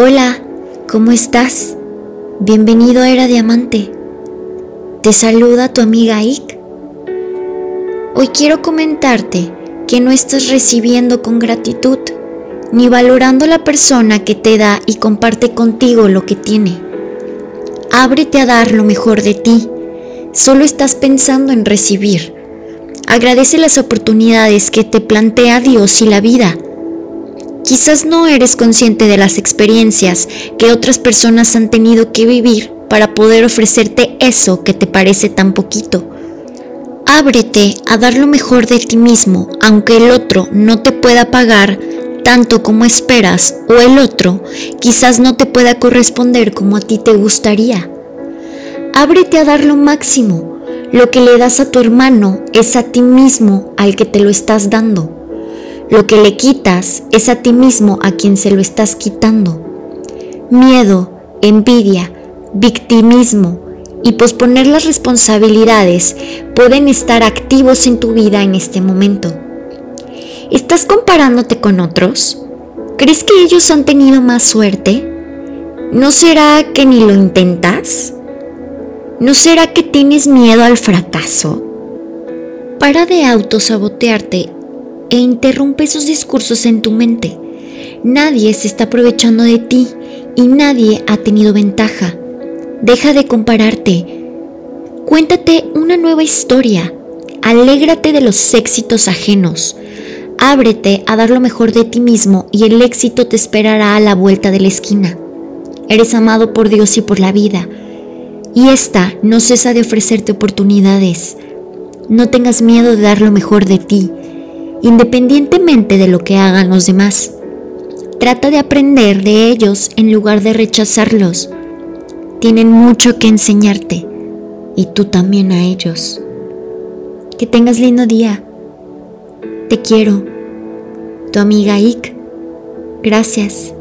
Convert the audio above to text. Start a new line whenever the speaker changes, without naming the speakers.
Hola, ¿cómo estás? Bienvenido a Era Diamante. Te saluda tu amiga Ike. Hoy quiero comentarte que no estás recibiendo con gratitud ni valorando la persona que te da y comparte contigo lo que tiene. Ábrete a dar lo mejor de ti. Solo estás pensando en recibir. Agradece las oportunidades que te plantea Dios y la vida Quizás no eres consciente de las experiencias que otras personas han tenido que vivir para poder ofrecerte eso que te parece tan poquito. Ábrete a dar lo mejor de ti mismo, aunque el otro no te pueda pagar tanto como esperas o el otro quizás no te pueda corresponder como a ti te gustaría. Ábrete a dar lo máximo. Lo que le das a tu hermano es a ti mismo al que te lo estás dando. Lo que le quitas es a ti mismo a quien se lo estás quitando. Miedo, envidia, victimismo y posponer las responsabilidades pueden estar activos en tu vida en este momento. ¿Estás comparándote con otros? ¿Crees que ellos han tenido más suerte? ¿No será que ni lo intentas? ¿No será que tienes miedo al fracaso? Para de autosabotearte e interrumpe esos discursos en tu mente. Nadie se está aprovechando de ti y nadie ha tenido ventaja. Deja de compararte. Cuéntate una nueva historia. Alégrate de los éxitos ajenos. Ábrete a dar lo mejor de ti mismo y el éxito te esperará a la vuelta de la esquina. Eres amado por Dios y por la vida. Y esta no cesa de ofrecerte oportunidades. No tengas miedo de dar lo mejor de ti independientemente de lo que hagan los demás. Trata de aprender de ellos en lugar de rechazarlos. Tienen mucho que enseñarte y tú también a ellos. Que tengas lindo día. Te quiero. Tu amiga Ike. Gracias.